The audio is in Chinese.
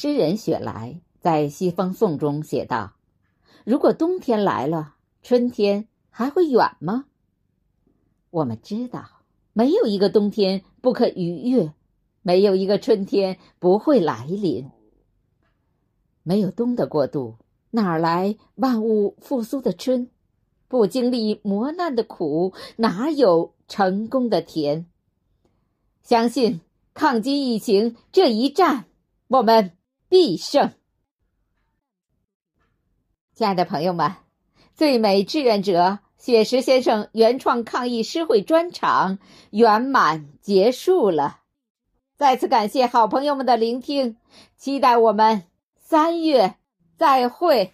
诗人雪莱在《西风颂》中写道：“如果冬天来了，春天还会远吗？”我们知道，没有一个冬天不可逾越，没有一个春天不会来临。没有冬的过渡，哪来万物复苏的春？不经历磨难的苦，哪有成功的甜？相信抗击疫情这一战，我们必胜。亲爱的朋友们，最美志愿者雪石先生原创抗疫诗会专场圆满结束了。再次感谢好朋友们的聆听，期待我们三月再会。